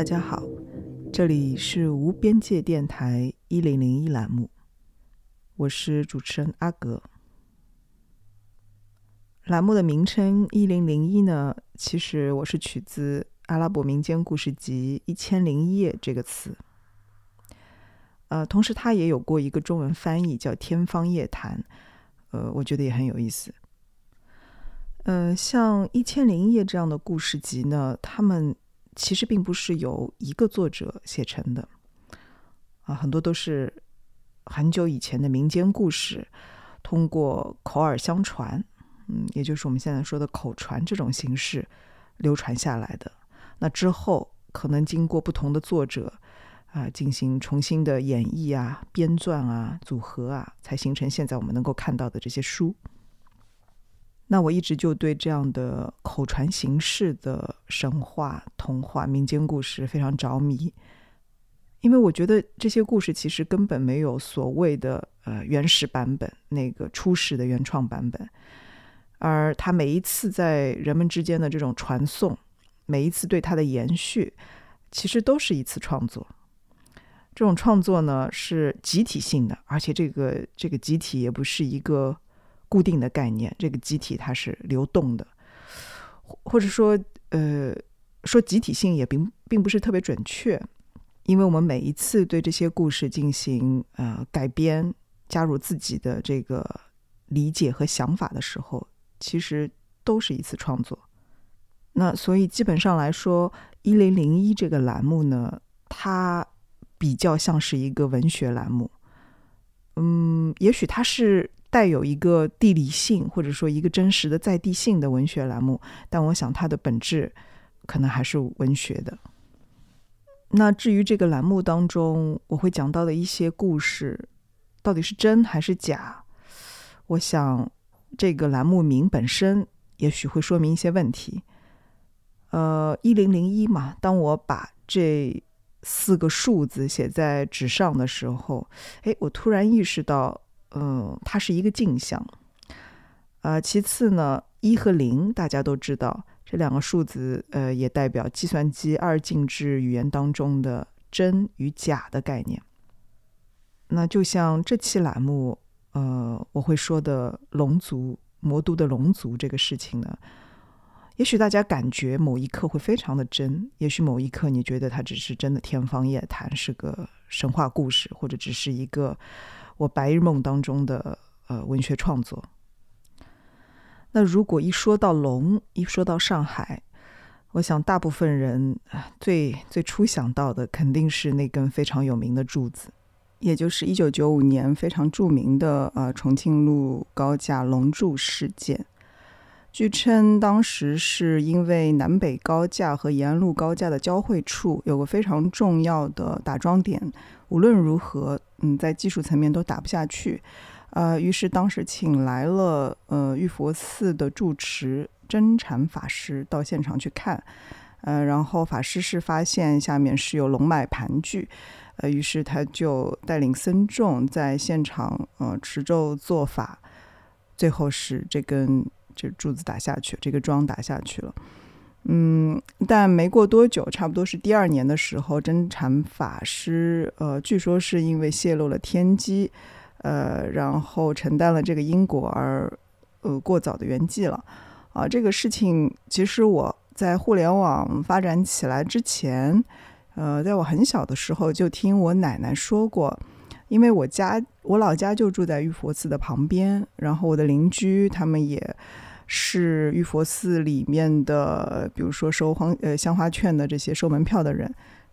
大家好，这里是无边界电台一零零一栏目，我是主持人阿格。栏目的名称一零零一呢，其实我是取自阿拉伯民间故事集《一千零一夜》这个词。呃，同时它也有过一个中文翻译叫《天方夜谭》，呃，我觉得也很有意思。呃，像《一千零一夜》这样的故事集呢，他们。其实并不是由一个作者写成的，啊，很多都是很久以前的民间故事，通过口耳相传，嗯，也就是我们现在说的口传这种形式流传下来的。那之后可能经过不同的作者啊进行重新的演绎啊、编撰啊、组合啊，才形成现在我们能够看到的这些书。那我一直就对这样的口传形式的神话、童话、民间故事非常着迷，因为我觉得这些故事其实根本没有所谓的呃原始版本，那个初始的原创版本，而它每一次在人们之间的这种传送，每一次对它的延续，其实都是一次创作。这种创作呢是集体性的，而且这个这个集体也不是一个。固定的概念，这个集体它是流动的，或者说，呃，说集体性也并并不是特别准确，因为我们每一次对这些故事进行呃改编，加入自己的这个理解和想法的时候，其实都是一次创作。那所以基本上来说，一零零一这个栏目呢，它比较像是一个文学栏目，嗯，也许它是。带有一个地理性，或者说一个真实的在地性的文学栏目，但我想它的本质可能还是文学的。那至于这个栏目当中我会讲到的一些故事，到底是真还是假？我想这个栏目名本身也许会说明一些问题。呃，一零零一嘛，当我把这四个数字写在纸上的时候，哎，我突然意识到。嗯，它是一个镜像。呃，其次呢，一和零大家都知道，这两个数字，呃，也代表计算机二进制语言当中的真与假的概念。那就像这期栏目，呃，我会说的龙族魔都的龙族这个事情呢，也许大家感觉某一刻会非常的真，也许某一刻你觉得它只是真的天方夜谭，是个神话故事，或者只是一个。我白日梦当中的呃文学创作。那如果一说到龙，一说到上海，我想大部分人最最初想到的肯定是那根非常有名的柱子，也就是一九九五年非常著名的呃重庆路高架龙柱事件。据称，当时是因为南北高架和延安路高架的交汇处有个非常重要的打桩点，无论如何。嗯，在技术层面都打不下去，呃，于是当时请来了呃玉佛寺的住持真禅法师到现场去看，呃，然后法师是发现下面是有龙脉盘踞，呃，于是他就带领僧众在现场呃持咒做法，最后是这根这柱子打下去，这个桩打下去了。嗯，但没过多久，差不多是第二年的时候，真禅法师，呃，据说是因为泄露了天机，呃，然后承担了这个因果而，呃，过早的圆寂了。啊，这个事情其实我在互联网发展起来之前，呃，在我很小的时候就听我奶奶说过，因为我家我老家就住在玉佛寺的旁边，然后我的邻居他们也。是玉佛寺里面的，比如说收黄呃香花券的这些收门票的人，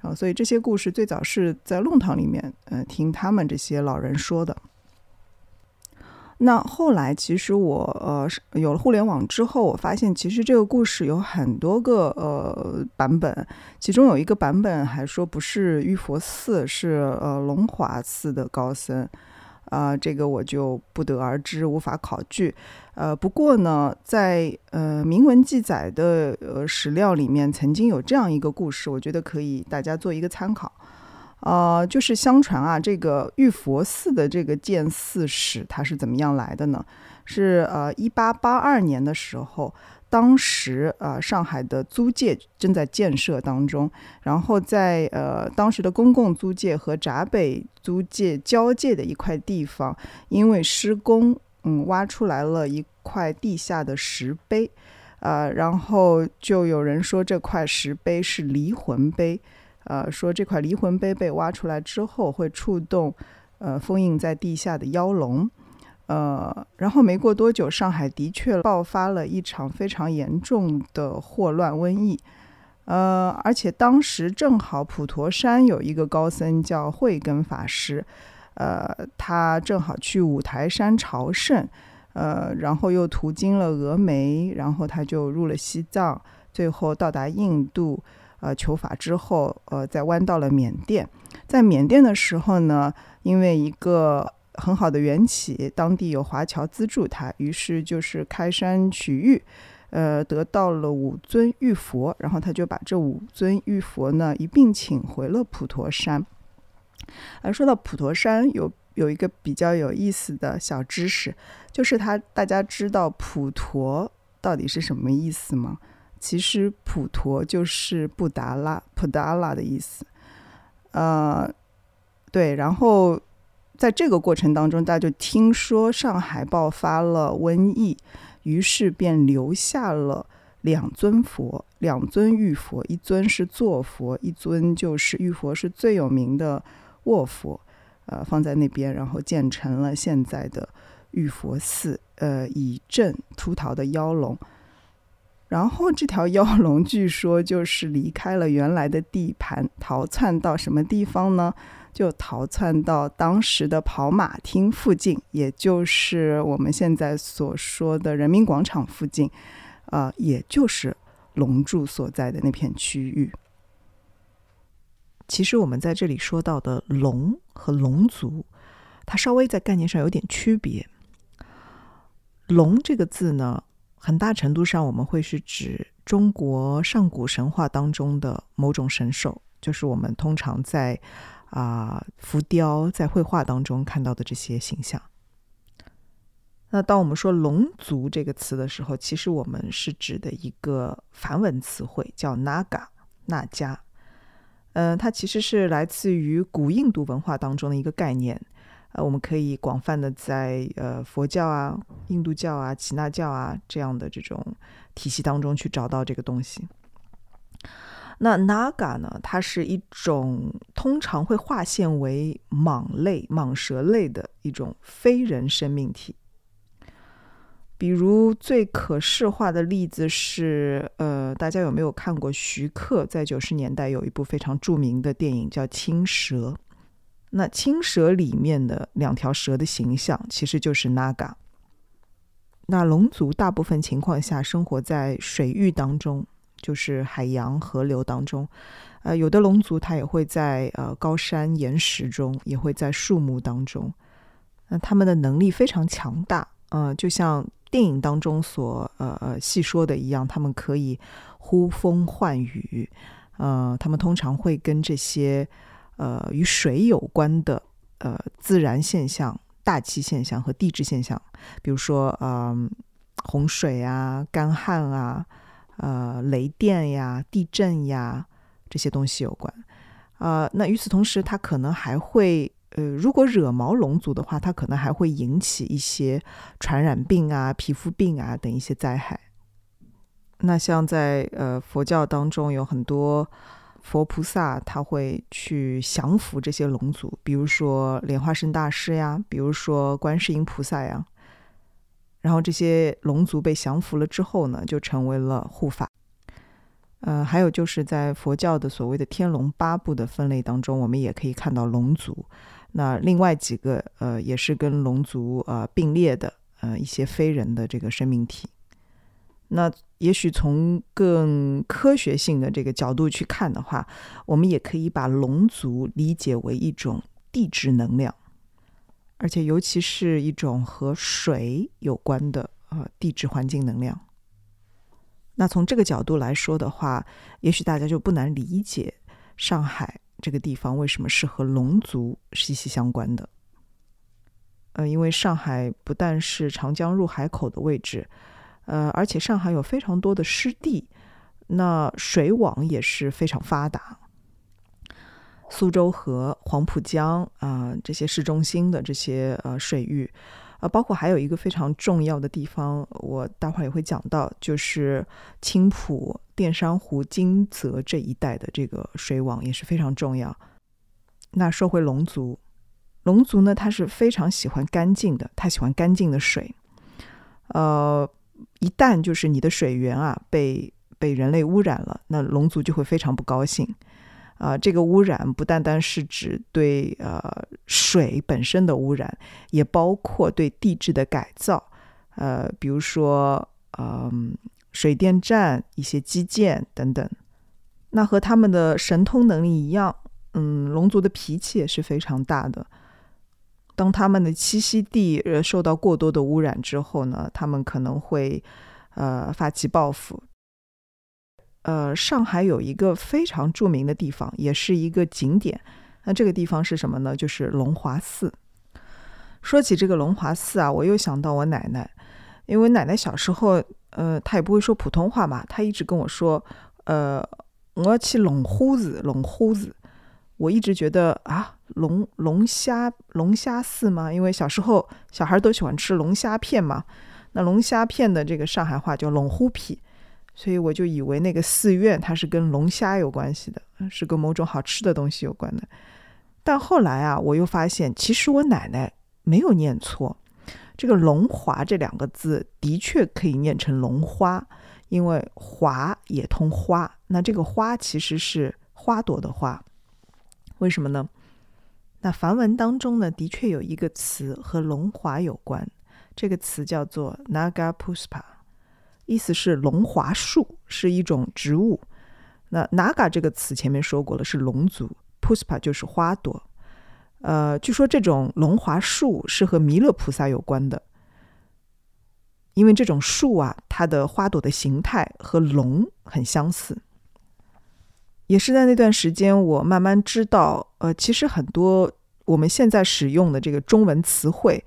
然后所以这些故事最早是在弄堂里面，嗯，听他们这些老人说的。那后来其实我呃有了互联网之后，我发现其实这个故事有很多个呃版本，其中有一个版本还说不是玉佛寺，是呃龙华寺的高僧。啊，这个我就不得而知，无法考据。呃，不过呢，在呃明文记载的呃史料里面，曾经有这样一个故事，我觉得可以大家做一个参考。呃，就是相传啊，这个玉佛寺的这个建寺史它是怎么样来的呢？是呃，一八八二年的时候，当时呃上海的租界正在建设当中，然后在呃当时的公共租界和闸北租界交界的一块地方，因为施工，嗯，挖出来了一块地下的石碑，呃，然后就有人说这块石碑是离魂碑。呃，说这块离魂碑被挖出来之后，会触动呃封印在地下的妖龙，呃，然后没过多久，上海的确爆发了一场非常严重的霍乱瘟疫，呃，而且当时正好普陀山有一个高僧叫慧根法师，呃，他正好去五台山朝圣，呃，然后又途经了峨眉，然后他就入了西藏，最后到达印度。呃，求法之后，呃，再弯到了缅甸。在缅甸的时候呢，因为一个很好的缘起，当地有华侨资助他，于是就是开山取玉，呃，得到了五尊玉佛，然后他就把这五尊玉佛呢一并请回了普陀山。而说到普陀山，有有一个比较有意思的小知识，就是他大家知道普陀到底是什么意思吗？其实普陀就是布达拉、普达拉的意思，呃，对。然后在这个过程当中，大家就听说上海爆发了瘟疫，于是便留下了两尊佛，两尊玉佛，一尊是坐佛，一尊就是玉佛，是最有名的卧佛，呃，放在那边，然后建成了现在的玉佛寺，呃，以镇出逃的妖龙。然后这条妖龙据说就是离开了原来的地盘，逃窜到什么地方呢？就逃窜到当时的跑马厅附近，也就是我们现在所说的人民广场附近，啊，也就是龙柱所在的那片区域。其实我们在这里说到的龙和龙族，它稍微在概念上有点区别。龙这个字呢？很大程度上，我们会是指中国上古神话当中的某种神兽，就是我们通常在啊浮雕、在绘画当中看到的这些形象。那当我们说“龙族”这个词的时候，其实我们是指的一个梵文词汇，叫 “naga” 那加。嗯，它其实是来自于古印度文化当中的一个概念。呃，我们可以广泛的在呃佛教啊、印度教啊、耆那教啊这样的这种体系当中去找到这个东西。那 Naga 呢，它是一种通常会划线为蟒类、蟒蛇类的一种非人生命体。比如最可视化的例子是，呃，大家有没有看过徐克在九十年代有一部非常著名的电影叫《青蛇》？那青蛇里面的两条蛇的形象其实就是 Naga。那龙族大部分情况下生活在水域当中，就是海洋、河流当中。呃，有的龙族它也会在呃高山岩石中，也会在树木当中。那他们的能力非常强大，呃，就像电影当中所呃呃细说的一样，他们可以呼风唤雨。呃，他们通常会跟这些。呃，与水有关的呃自然现象、大气现象和地质现象，比如说呃洪水啊、干旱啊、呃雷电呀、地震呀这些东西有关。啊，那与此同时，它可能还会呃，如果惹毛龙族的话，它可能还会引起一些传染病啊、皮肤病啊等一些灾害。那像在呃佛教当中有很多。佛菩萨他会去降服这些龙族，比如说莲花生大师呀，比如说观世音菩萨呀。然后这些龙族被降服了之后呢，就成为了护法。呃，还有就是在佛教的所谓的天龙八部的分类当中，我们也可以看到龙族。那另外几个呃，也是跟龙族呃并列的呃一些非人的这个生命体。那也许从更科学性的这个角度去看的话，我们也可以把龙族理解为一种地质能量，而且尤其是一种和水有关的呃地质环境能量。那从这个角度来说的话，也许大家就不难理解上海这个地方为什么是和龙族息息相关的。呃，因为上海不但是长江入海口的位置，呃，而且上海有非常多的湿地，那水网也是非常发达。苏州河、黄浦江啊，这些市中心的这些呃水域，啊，包括还有一个非常重要的地方，我待会儿也会讲到，就是青浦、淀山湖、金泽这一带的这个水网也是非常重要。那说回龙族。龙族呢，它是非常喜欢干净的，它喜欢干净的水。呃，一旦就是你的水源啊被被人类污染了，那龙族就会非常不高兴。啊，这个污染不单单是指对呃水本身的污染，也包括对地质的改造。呃，比如说嗯水电站、一些基建等等。那和他们的神通能力一样，嗯，龙族的脾气也是非常大的。当他们的栖息地呃受到过多的污染之后呢，他们可能会呃发起报复。呃，上海有一个非常著名的地方，也是一个景点。那这个地方是什么呢？就是龙华寺。说起这个龙华寺啊，我又想到我奶奶，因为奶奶小时候呃她也不会说普通话嘛，她一直跟我说呃我要去龙虎子，龙虎子。我一直觉得啊，龙龙虾龙虾寺吗？因为小时候小孩都喜欢吃龙虾片嘛。那龙虾片的这个上海话叫龙虎皮，所以我就以为那个寺院它是跟龙虾有关系的，是跟某种好吃的东西有关的。但后来啊，我又发现其实我奶奶没有念错，这个“龙华”这两个字的确可以念成“龙花”，因为“华”也通“花”，那这个“花”其实是花朵的“花”。为什么呢？那梵文当中呢，的确有一个词和龙华有关，这个词叫做 Naga Puspa，意思是龙华树，是一种植物。那 Naga 这个词前面说过了，是龙族，Puspa 就是花朵。呃，据说这种龙华树是和弥勒菩萨有关的，因为这种树啊，它的花朵的形态和龙很相似。也是在那段时间，我慢慢知道，呃，其实很多我们现在使用的这个中文词汇，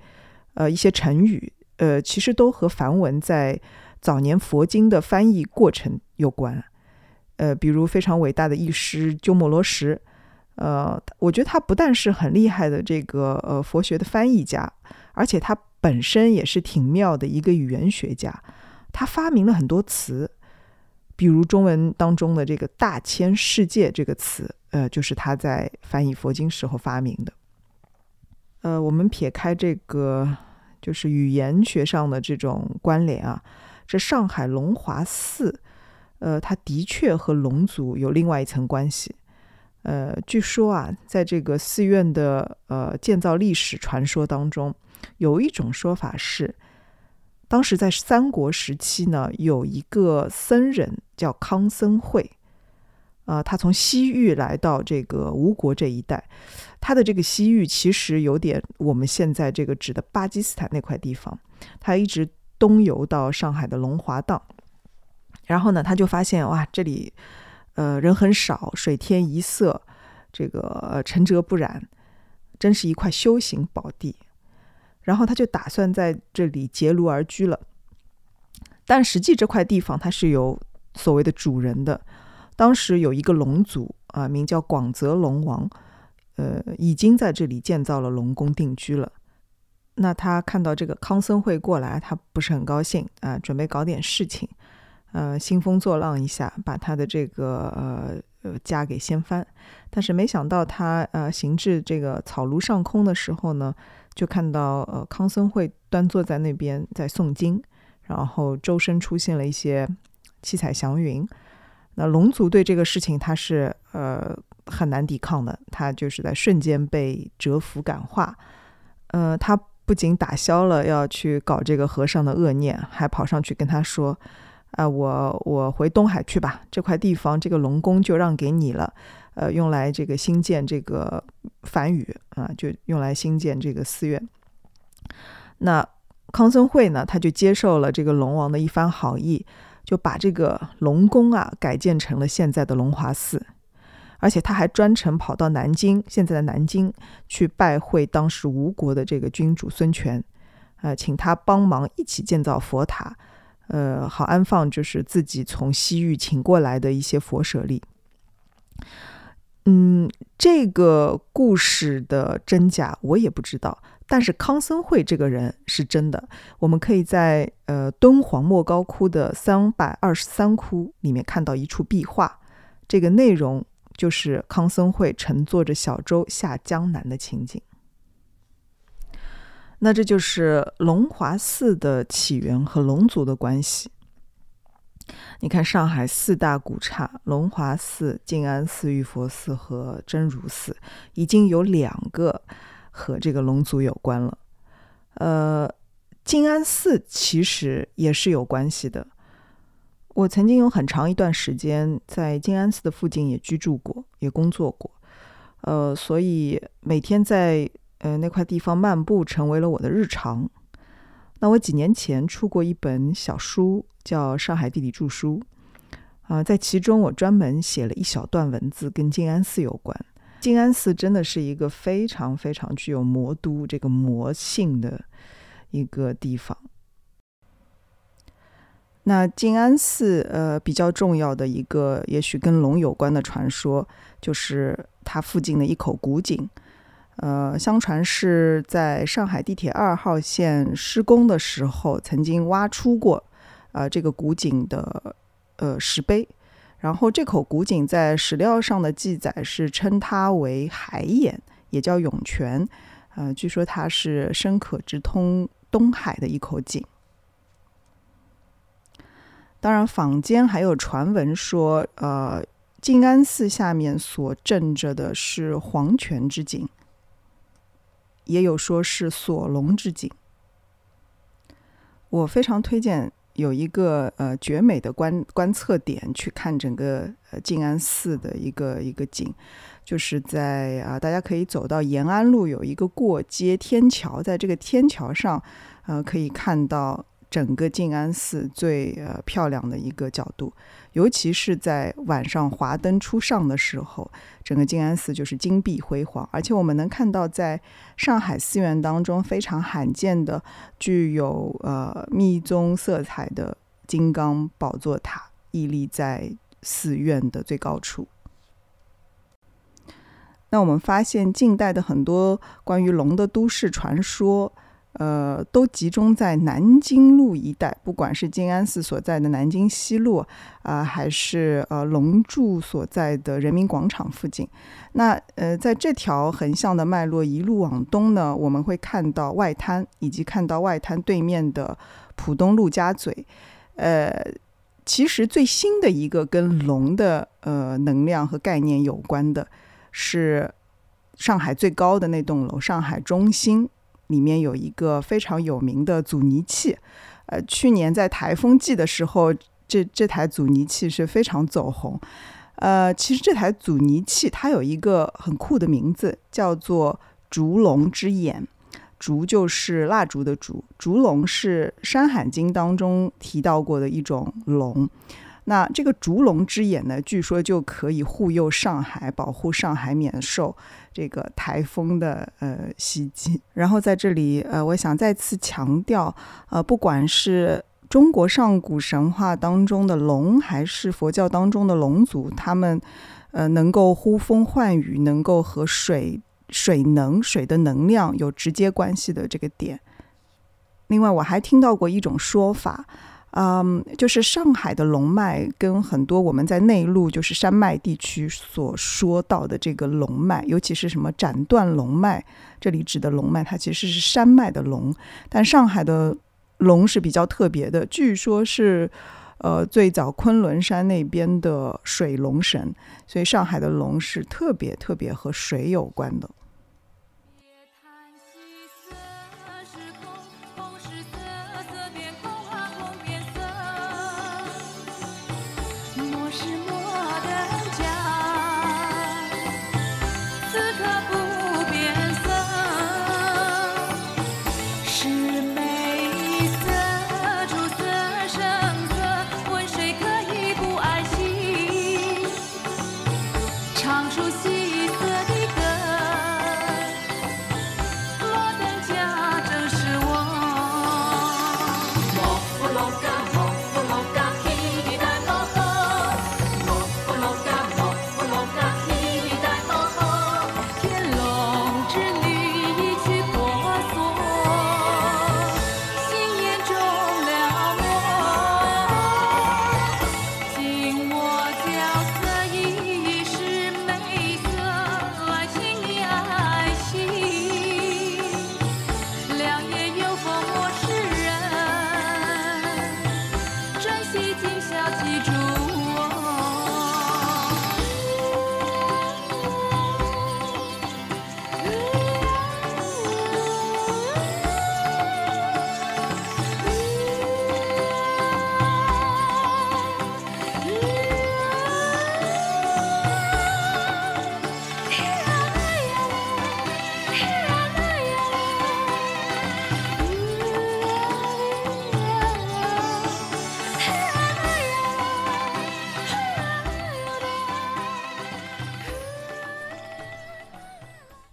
呃，一些成语，呃，其实都和梵文在早年佛经的翻译过程有关。呃，比如非常伟大的译师鸠摩罗什，呃，我觉得他不但是很厉害的这个呃佛学的翻译家，而且他本身也是挺妙的一个语言学家，他发明了很多词。比如中文当中的这个“大千世界”这个词，呃，就是他在翻译佛经时候发明的。呃，我们撇开这个就是语言学上的这种关联啊，这上海龙华寺，呃，它的确和龙族有另外一层关系。呃，据说啊，在这个寺院的呃建造历史传说当中，有一种说法是。当时在三国时期呢，有一个僧人叫康僧会，啊，他从西域来到这个吴国这一带，他的这个西域其实有点我们现在这个指的巴基斯坦那块地方，他一直东游到上海的龙华荡，然后呢，他就发现哇，这里呃人很少，水天一色，这个沉着不染，真是一块修行宝地。然后他就打算在这里结庐而居了，但实际这块地方它是有所谓的主人的。当时有一个龙族啊，名叫广泽龙王，呃，已经在这里建造了龙宫定居了。那他看到这个康僧会过来，他不是很高兴啊，准备搞点事情，呃，兴风作浪一下，把他的这个呃呃家给掀翻。但是没想到他呃行至这个草庐上空的时候呢。就看到呃康僧会端坐在那边在诵经，然后周身出现了一些七彩祥云。那龙族对这个事情他是呃很难抵抗的，他就是在瞬间被折服感化。呃，他不仅打消了要去搞这个和尚的恶念，还跑上去跟他说：“啊，我我回东海去吧，这块地方这个龙宫就让给你了。”呃，用来这个新建这个梵语啊，就用来新建这个寺院。那康僧会呢，他就接受了这个龙王的一番好意，就把这个龙宫啊改建成了现在的龙华寺。而且他还专程跑到南京，现在的南京去拜会当时吴国的这个君主孙权，呃，请他帮忙一起建造佛塔，呃，好安放就是自己从西域请过来的一些佛舍利。嗯，这个故事的真假我也不知道，但是康僧会这个人是真的。我们可以在呃敦煌莫高窟的三百二十三窟里面看到一处壁画，这个内容就是康僧会乘坐着小舟下江南的情景。那这就是龙华寺的起源和龙族的关系。你看，上海四大古刹——龙华寺、静安寺、玉佛寺和真如寺，已经有两个和这个龙族有关了。呃，静安寺其实也是有关系的。我曾经有很长一段时间在静安寺的附近也居住过，也工作过。呃，所以每天在呃那块地方漫步成为了我的日常。那我几年前出过一本小书。叫《上海地理著书》啊，在其中我专门写了一小段文字，跟静安寺有关。静安寺真的是一个非常非常具有魔都这个魔性的一个地方。那静安寺呃比较重要的一个，也许跟龙有关的传说，就是它附近的一口古井。呃，相传是在上海地铁二号线施工的时候，曾经挖出过。啊，这个古井的呃石碑，然后这口古井在史料上的记载是称它为海眼，也叫涌泉，呃，据说它是深可直通东海的一口井。当然，坊间还有传闻说，呃，静安寺下面所镇着的是黄泉之井，也有说是锁龙之井。我非常推荐。有一个呃绝美的观观测点，去看整个呃静安寺的一个一个景，就是在啊，大家可以走到延安路有一个过街天桥，在这个天桥上，呃，可以看到。整个静安寺最呃漂亮的一个角度，尤其是在晚上华灯初上的时候，整个静安寺就是金碧辉煌。而且我们能看到，在上海寺院当中非常罕见的具有呃密宗色彩的金刚宝座塔屹立在寺院的最高处。那我们发现，近代的很多关于龙的都市传说。呃，都集中在南京路一带，不管是静安寺所在的南京西路啊，还是呃龙柱所在的人民广场附近。那呃，在这条横向的脉络一路往东呢，我们会看到外滩，以及看到外滩对面的浦东陆家嘴。呃，其实最新的一个跟龙的呃能量和概念有关的，是上海最高的那栋楼——上海中心。里面有一个非常有名的阻尼器，呃，去年在台风季的时候，这这台阻尼器是非常走红。呃，其实这台阻尼器它有一个很酷的名字，叫做“烛龙之眼”。烛就是蜡烛的烛，烛龙是《山海经》当中提到过的一种龙。那这个烛龙之眼呢，据说就可以护佑上海，保护上海免受这个台风的呃袭击。然后在这里，呃，我想再次强调，呃，不管是中国上古神话当中的龙，还是佛教当中的龙族，他们呃能够呼风唤雨，能够和水、水能、水的能量有直接关系的这个点。另外，我还听到过一种说法。嗯，就是上海的龙脉跟很多我们在内陆就是山脉地区所说到的这个龙脉，尤其是什么斩断龙脉，这里指的龙脉它其实是山脉的龙，但上海的龙是比较特别的，据说是呃最早昆仑山那边的水龙神，所以上海的龙是特别特别和水有关的。是魔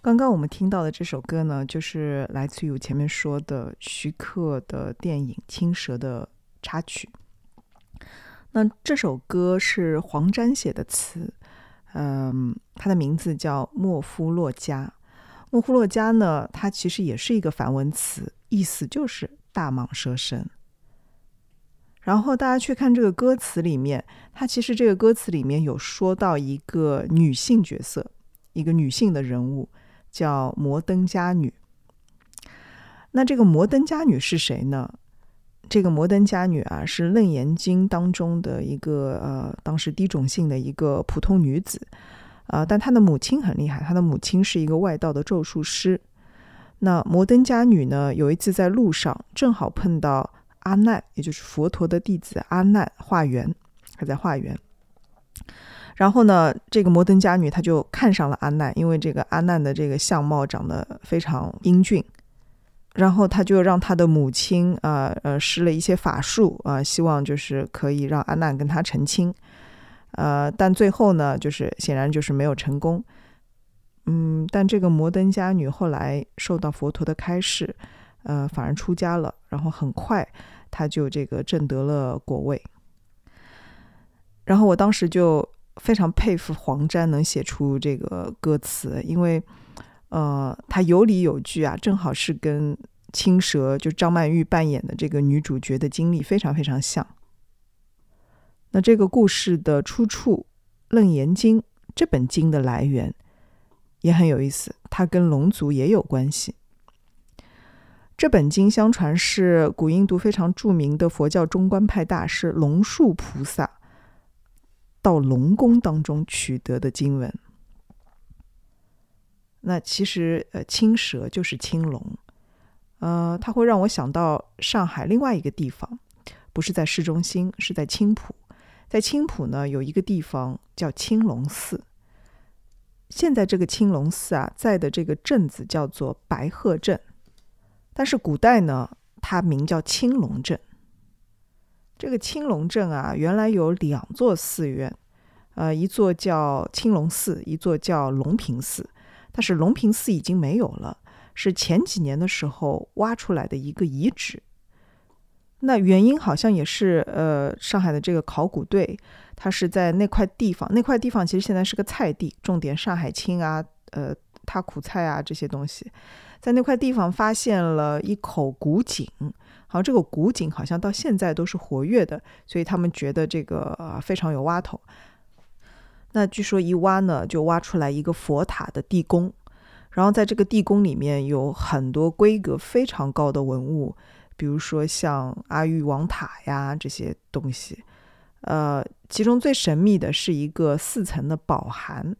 刚刚我们听到的这首歌呢，就是来自于我前面说的徐克的电影《青蛇》的插曲。那这首歌是黄沾写的词，嗯，它的名字叫《莫夫洛加》。莫夫洛加呢，它其实也是一个梵文词，意思就是大蟒蛇神。然后大家去看这个歌词里面，它其实这个歌词里面有说到一个女性角色，一个女性的人物叫摩登伽女。那这个摩登伽女是谁呢？这个摩登伽女啊，是《楞严经》当中的一个呃，当时低种姓的一个普通女子，啊，但她的母亲很厉害，她的母亲是一个外道的咒术师。那摩登伽女呢，有一次在路上正好碰到。阿难，也就是佛陀的弟子阿难化缘，还在化缘。然后呢，这个摩登伽女她就看上了阿难，因为这个阿难的这个相貌长得非常英俊。然后他就让他的母亲啊呃施了一些法术啊，希望就是可以让阿难跟他成亲。呃，但最后呢，就是显然就是没有成功。嗯，但这个摩登伽女后来受到佛陀的开示。呃，反而出家了，然后很快他就这个证得了果位。然后我当时就非常佩服黄沾能写出这个歌词，因为呃，他有理有据啊，正好是跟青蛇就张曼玉扮演的这个女主角的经历非常非常像。那这个故事的出处《楞严经》这本经的来源也很有意思，它跟龙族也有关系。这本经相传是古印度非常著名的佛教中观派大师龙树菩萨到龙宫当中取得的经文。那其实，呃，青蛇就是青龙，呃，它会让我想到上海另外一个地方，不是在市中心，是在青浦。在青浦呢，有一个地方叫青龙寺。现在这个青龙寺啊，在的这个镇子叫做白鹤镇。但是古代呢，它名叫青龙镇。这个青龙镇啊，原来有两座寺院，呃，一座叫青龙寺，一座叫龙平寺。但是龙平寺已经没有了，是前几年的时候挖出来的一个遗址。那原因好像也是，呃，上海的这个考古队，他是在那块地方，那块地方其实现在是个菜地，种点上海青啊，呃，他苦菜啊这些东西。在那块地方发现了一口古井，好，这个古井好像到现在都是活跃的，所以他们觉得这个非常有挖头。那据说一挖呢，就挖出来一个佛塔的地宫，然后在这个地宫里面有很多规格非常高的文物，比如说像阿育王塔呀这些东西。呃，其中最神秘的是一个四层的宝函，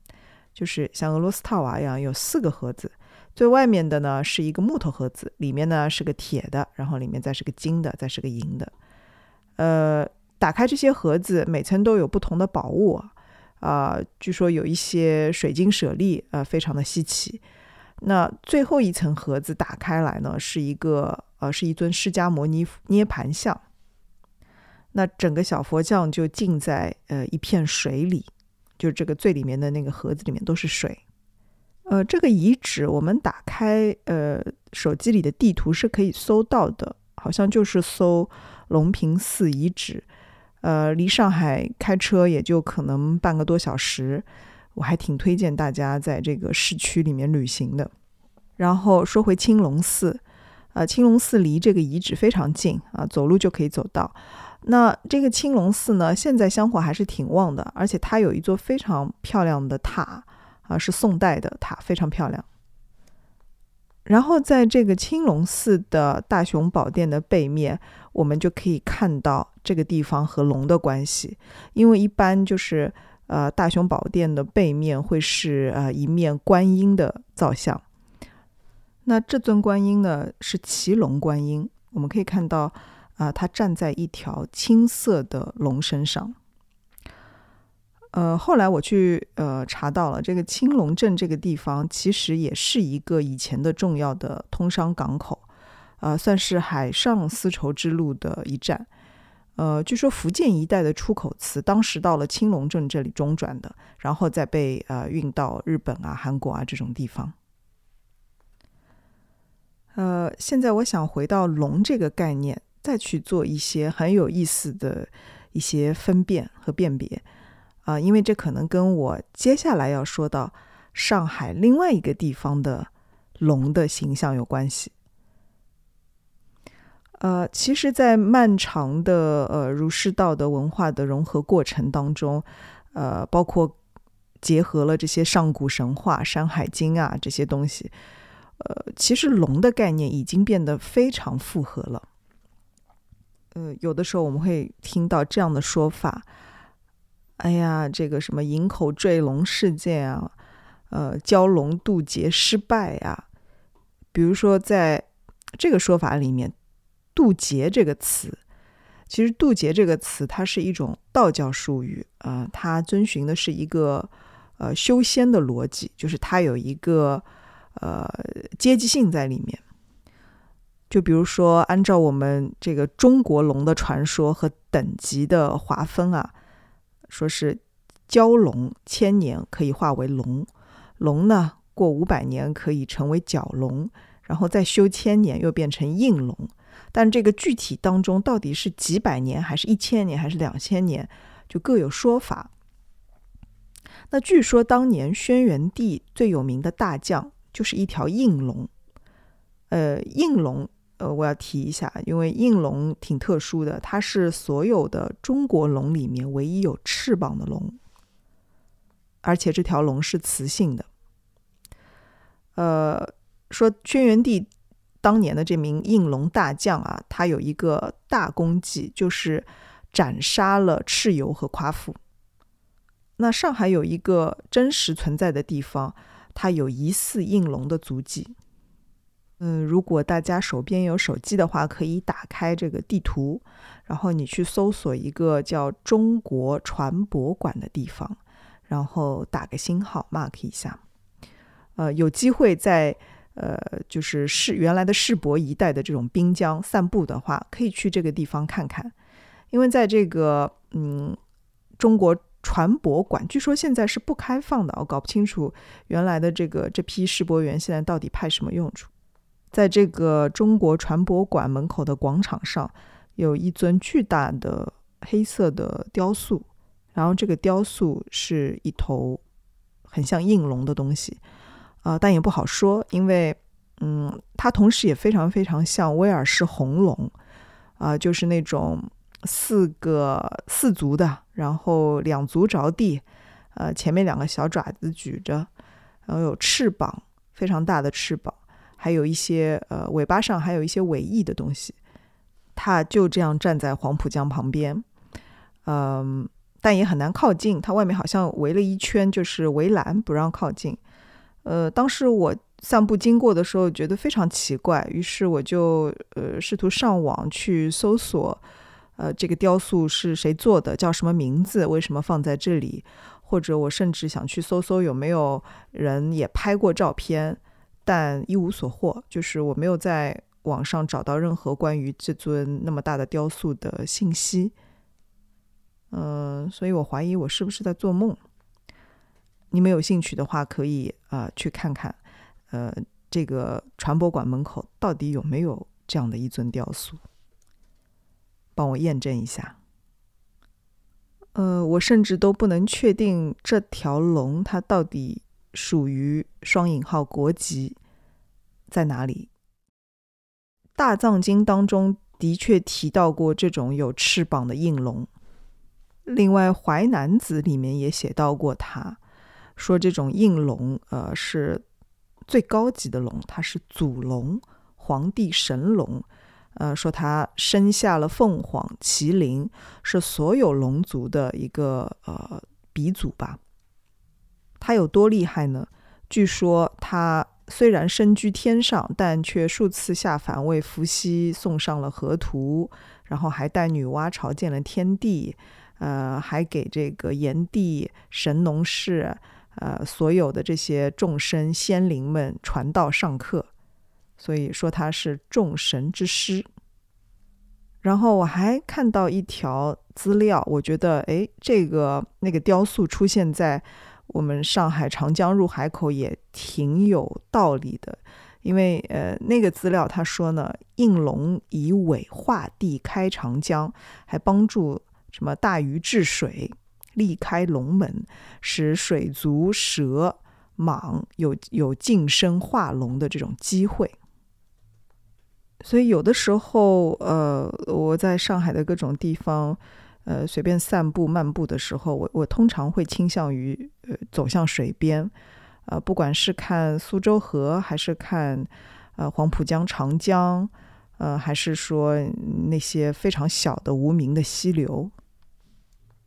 就是像俄罗斯套娃一样，有四个盒子。最外面的呢是一个木头盒子，里面呢是个铁的，然后里面再是个金的，再是个银的。呃，打开这些盒子，每层都有不同的宝物啊。据说有一些水晶舍利，呃，非常的稀奇。那最后一层盒子打开来呢，是一个呃，是一尊释迦摩尼涅盘像。那整个小佛像就浸在呃一片水里，就这个最里面的那个盒子里面都是水。呃，这个遗址我们打开呃手机里的地图是可以搜到的，好像就是搜龙平寺遗址，呃，离上海开车也就可能半个多小时，我还挺推荐大家在这个市区里面旅行的。然后说回青龙寺，呃，青龙寺离这个遗址非常近啊，走路就可以走到。那这个青龙寺呢，现在香火还是挺旺的，而且它有一座非常漂亮的塔。啊，是宋代的塔，非常漂亮。然后在这个青龙寺的大雄宝殿的背面，我们就可以看到这个地方和龙的关系。因为一般就是呃，大雄宝殿的背面会是呃一面观音的造像。那这尊观音呢，是骑龙观音。我们可以看到啊，它站在一条青色的龙身上。呃，后来我去呃查到了，这个青龙镇这个地方其实也是一个以前的重要的通商港口，呃，算是海上丝绸之路的一站。呃，据说福建一带的出口瓷当时到了青龙镇这里中转的，然后再被呃运到日本啊、韩国啊这种地方。呃，现在我想回到龙这个概念，再去做一些很有意思的一些分辨和辨别啊，因为这可能跟我接下来要说到上海另外一个地方的龙的形象有关系。呃，其实，在漫长的呃儒释道的文化的融合过程当中，呃，包括结合了这些上古神话、《山海经》啊这些东西，呃，其实龙的概念已经变得非常复合了。呃，有的时候我们会听到这样的说法：“哎呀，这个什么营口坠龙事件啊，呃，蛟龙渡劫失败呀。”比如说，在这个说法里面。渡劫这个词，其实渡劫这个词，它是一种道教术语啊，它遵循的是一个呃修仙的逻辑，就是它有一个呃阶级性在里面。就比如说，按照我们这个中国龙的传说和等级的划分啊，说是蛟龙千年可以化为龙，龙呢过五百年可以成为蛟龙，然后再修千年又变成应龙。但这个具体当中到底是几百年，还是一千年，还是两千年，就各有说法。那据说当年轩辕帝最有名的大将就是一条应龙。呃，应龙，呃，我要提一下，因为应龙挺特殊的，它是所有的中国龙里面唯一有翅膀的龙，而且这条龙是雌性的。呃，说轩辕帝。当年的这名应龙大将啊，他有一个大功绩，就是斩杀了蚩尤和夸父。那上海有一个真实存在的地方，它有疑似应龙的足迹。嗯，如果大家手边有手机的话，可以打开这个地图，然后你去搜索一个叫“中国船舶馆”的地方，然后打个星号 mark 一下。呃，有机会在。呃，就是世原来的世博一带的这种滨江散步的话，可以去这个地方看看，因为在这个嗯中国船舶馆，据说现在是不开放的，我搞不清楚原来的这个这批世博员现在到底派什么用处。在这个中国船舶馆门口的广场上，有一尊巨大的黑色的雕塑，然后这个雕塑是一头很像应龙的东西。啊，但也不好说，因为，嗯，它同时也非常非常像威尔士红龙，啊，就是那种四个四足的，然后两足着地，呃，前面两个小爪子举着，然后有翅膀，非常大的翅膀，还有一些呃尾巴上还有一些尾翼的东西，它就这样站在黄浦江旁边，嗯，但也很难靠近，它外面好像围了一圈，就是围栏不让靠近。呃，当时我散步经过的时候，觉得非常奇怪，于是我就呃试图上网去搜索，呃，这个雕塑是谁做的，叫什么名字，为什么放在这里，或者我甚至想去搜搜有没有人也拍过照片，但一无所获，就是我没有在网上找到任何关于这尊那么大的雕塑的信息。嗯，所以我怀疑我是不是在做梦。你们有兴趣的话，可以啊去看看，呃，这个船舶馆门口到底有没有这样的一尊雕塑，帮我验证一下。呃，我甚至都不能确定这条龙它到底属于双引号国籍在哪里。大藏经当中的确提到过这种有翅膀的应龙，另外《淮南子》里面也写到过它。说这种应龙，呃，是最高级的龙，它是祖龙，皇帝神龙，呃，说它生下了凤凰、麒麟，是所有龙族的一个呃鼻祖吧。它有多厉害呢？据说它虽然身居天上，但却数次下凡为伏羲送上了河图，然后还带女娲朝见了天地，呃，还给这个炎帝、神农氏。呃，所有的这些众生仙灵们传道上课，所以说他是众神之师。然后我还看到一条资料，我觉得，哎，这个那个雕塑出现在我们上海长江入海口也挺有道理的，因为呃那个资料他说呢，应龙以尾化地开长江，还帮助什么大禹治水，力开龙门，使水族蛇蟒有有晋升化龙的这种机会。所以有的时候，呃，我在上海的各种地方，呃，随便散步漫步的时候，我我通常会倾向于呃走向水边，呃，不管是看苏州河，还是看呃黄浦江、长江，呃，还是说那些非常小的无名的溪流，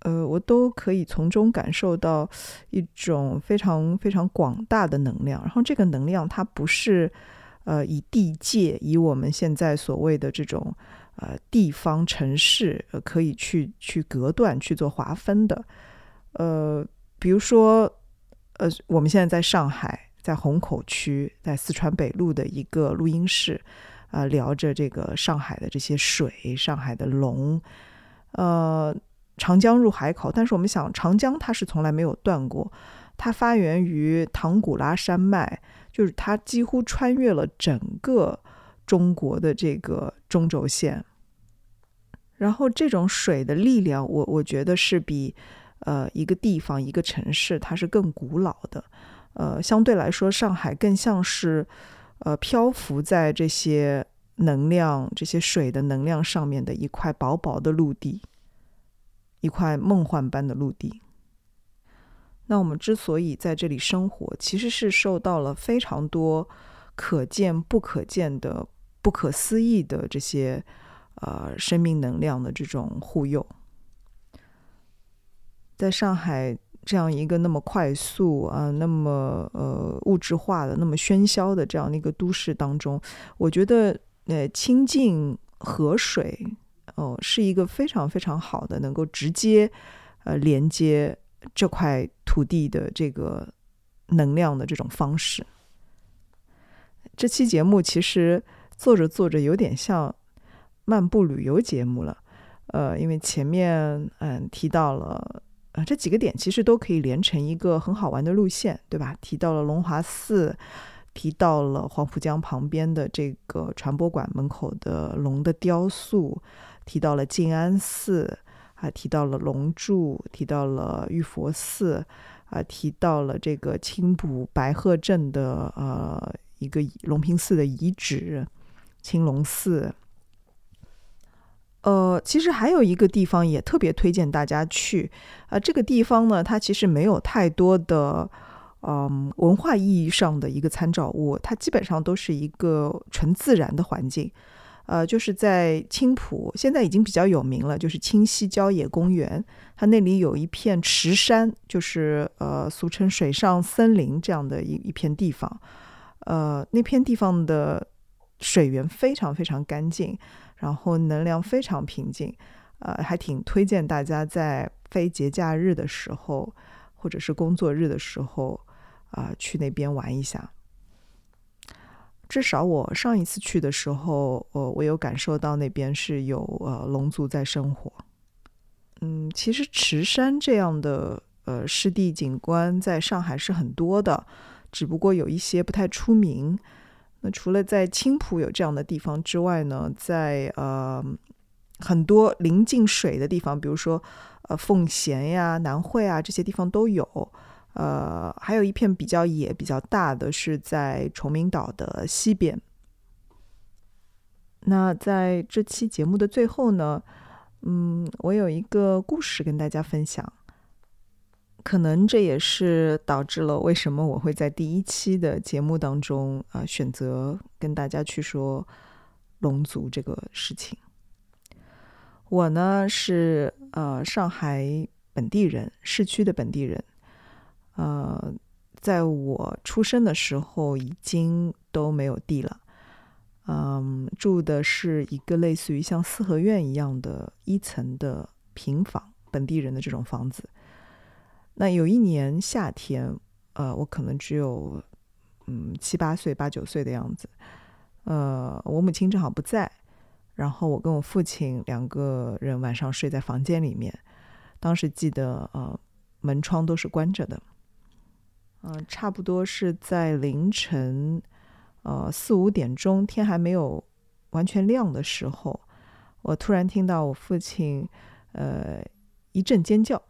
呃，我都可以从中感受到一种非常非常广大的能量。然后这个能量它不是。呃，以地界，以我们现在所谓的这种呃地方城市，呃，可以去去隔断去做划分的。呃，比如说，呃，我们现在在上海，在虹口区，在四川北路的一个录音室，啊，聊着这个上海的这些水，上海的龙，呃，长江入海口。但是我们想，长江它是从来没有断过，它发源于唐古拉山脉。就是它几乎穿越了整个中国的这个中轴线，然后这种水的力量，我我觉得是比呃一个地方一个城市它是更古老的，呃相对来说上海更像是呃漂浮在这些能量这些水的能量上面的一块薄薄的陆地，一块梦幻般的陆地。那我们之所以在这里生活，其实是受到了非常多可见不可见的、不可思议的这些呃生命能量的这种护佑。在上海这样一个那么快速啊、那么呃物质化的、那么喧嚣的这样的一个都市当中，我觉得呃亲近河水哦是一个非常非常好的能够直接呃连接。这块土地的这个能量的这种方式，这期节目其实做着做着有点像漫步旅游节目了。呃，因为前面嗯提到了呃这几个点，其实都可以连成一个很好玩的路线，对吧？提到了龙华寺，提到了黄浦江旁边的这个传播馆门口的龙的雕塑，提到了静安寺。啊，提到了龙柱，提到了玉佛寺，啊，提到了这个青浦白鹤镇的呃一个龙平寺的遗址，青龙寺。呃，其实还有一个地方也特别推荐大家去，啊，这个地方呢，它其实没有太多的嗯文化意义上的一个参照物，它基本上都是一个纯自然的环境。呃，就是在青浦，现在已经比较有名了，就是青溪郊野公园。它那里有一片池山，就是呃，俗称水上森林这样的一一片地方。呃，那片地方的水源非常非常干净，然后能量非常平静。呃，还挺推荐大家在非节假日的时候，或者是工作日的时候，啊，去那边玩一下。至少我上一次去的时候，呃，我有感受到那边是有呃龙族在生活。嗯，其实池山这样的呃湿地景观在上海是很多的，只不过有一些不太出名。那除了在青浦有这样的地方之外呢，在呃很多临近水的地方，比如说呃奉贤呀、南汇啊这些地方都有。呃，还有一片比较野、比较大的是在崇明岛的西边。那在这期节目的最后呢，嗯，我有一个故事跟大家分享。可能这也是导致了为什么我会在第一期的节目当中啊选择跟大家去说龙族这个事情。我呢是呃上海本地人，市区的本地人。呃，在我出生的时候已经都没有地了，嗯，住的是一个类似于像四合院一样的一层的平房，本地人的这种房子。那有一年夏天，呃，我可能只有嗯七八岁、八九岁的样子，呃，我母亲正好不在，然后我跟我父亲两个人晚上睡在房间里面，当时记得呃门窗都是关着的。嗯，差不多是在凌晨，呃四五点钟天还没有完全亮的时候，我突然听到我父亲呃一阵尖叫，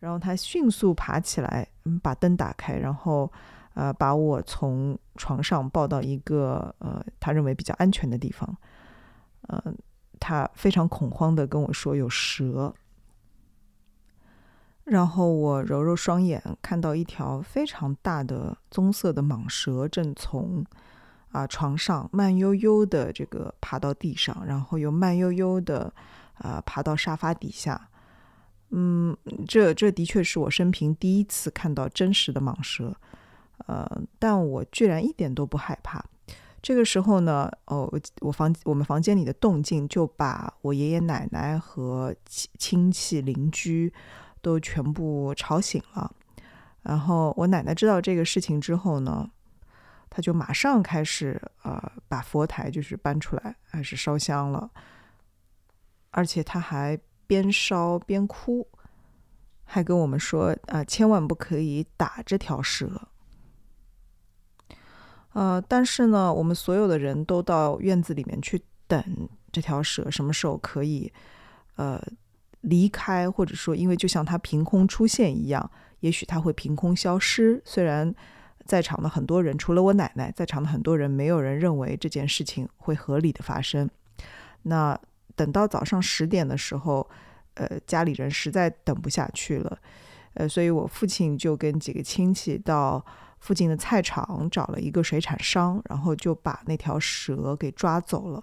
然后他迅速爬起来，嗯，把灯打开，然后呃把我从床上抱到一个呃他认为比较安全的地方，嗯，他非常恐慌的跟我说有蛇。然后我揉揉双眼，看到一条非常大的棕色的蟒蛇正从啊床上慢悠悠的这个爬到地上，然后又慢悠悠的啊爬到沙发底下。嗯，这这的确是我生平第一次看到真实的蟒蛇，呃，但我居然一点都不害怕。这个时候呢，哦，我房我们房间里的动静就把我爷爷奶奶和亲亲戚邻居。都全部吵醒了，然后我奶奶知道这个事情之后呢，她就马上开始呃把佛台就是搬出来，开始烧香了，而且她还边烧边哭，还跟我们说啊千万不可以打这条蛇。呃，但是呢，我们所有的人都到院子里面去等这条蛇什么时候可以呃。离开，或者说，因为就像它凭空出现一样，也许它会凭空消失。虽然在场的很多人，除了我奶奶，在场的很多人没有人认为这件事情会合理的发生。那等到早上十点的时候，呃，家里人实在等不下去了，呃，所以我父亲就跟几个亲戚到附近的菜场找了一个水产商，然后就把那条蛇给抓走了。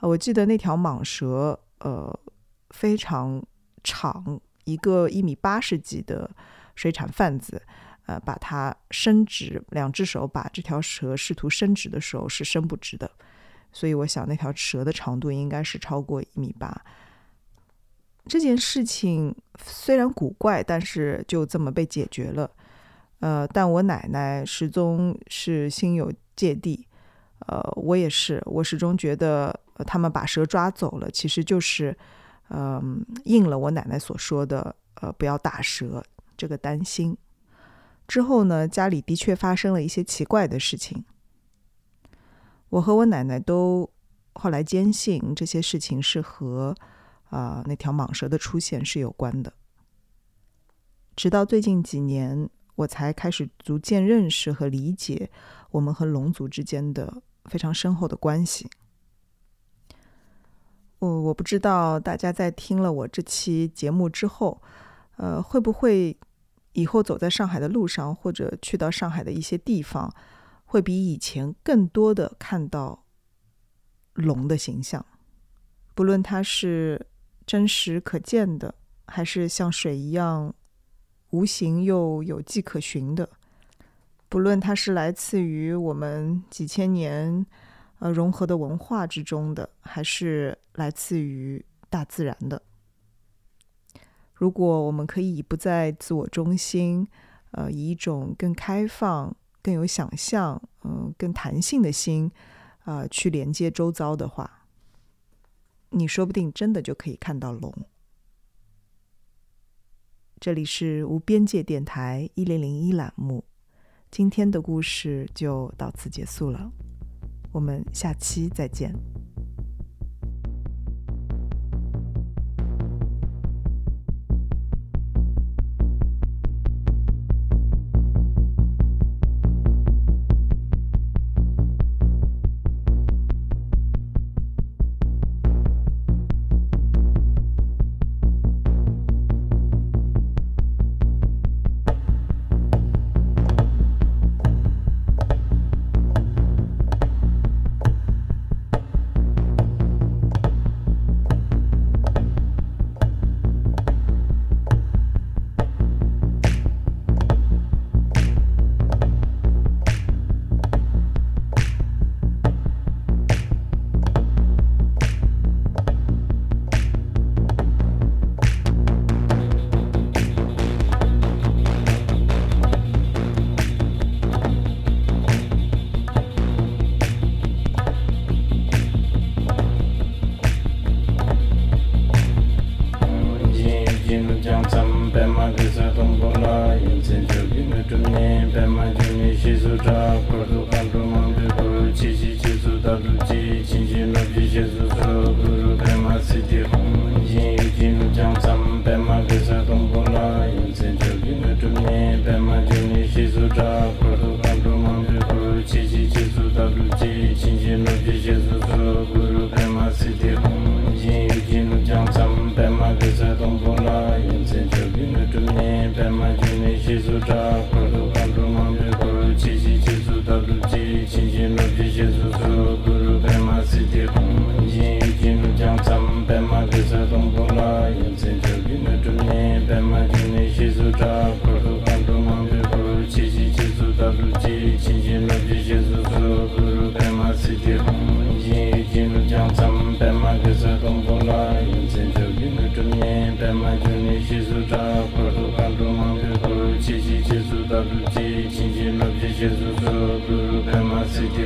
我记得那条蟒蛇，呃。非常长，一个一米八十几的水产贩子，呃，把它伸直，两只手把这条蛇试图伸直的时候是伸不直的，所以我想那条蛇的长度应该是超过一米八。这件事情虽然古怪，但是就这么被解决了。呃，但我奶奶始终是心有芥蒂，呃，我也是，我始终觉得他们把蛇抓走了，其实就是。嗯，应了我奶奶所说的，呃，不要打蛇这个担心。之后呢，家里的确发生了一些奇怪的事情。我和我奶奶都后来坚信这些事情是和啊那条蟒蛇的出现是有关的。直到最近几年，我才开始逐渐认识和理解我们和龙族之间的非常深厚的关系。我我不知道大家在听了我这期节目之后，呃，会不会以后走在上海的路上，或者去到上海的一些地方，会比以前更多的看到龙的形象，不论它是真实可见的，还是像水一样无形又有迹可循的，不论它是来自于我们几千年。呃，融合的文化之中的，还是来自于大自然的。如果我们可以不再自我中心，呃，以一种更开放、更有想象、嗯，更弹性的心，啊，去连接周遭的话，你说不定真的就可以看到龙。这里是无边界电台一零零一栏目，今天的故事就到此结束了。我们下期再见。ta kor tu kan tu mang tu kor chi chi chi su ta tu chi chi chi ma chi chi su su guru pe ma si ti